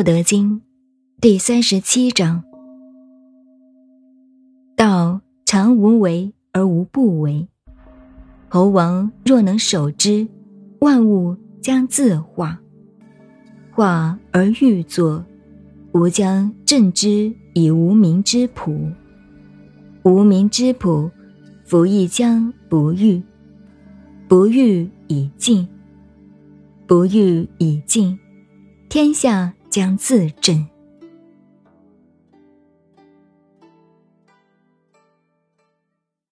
道德经》第三十七章：道常无为而无不为。猴王若能守之，万物将自化。化而欲作，吾将镇之以无名之朴。无名之朴，夫亦将不欲。不欲以静，不欲以静，天下将自振。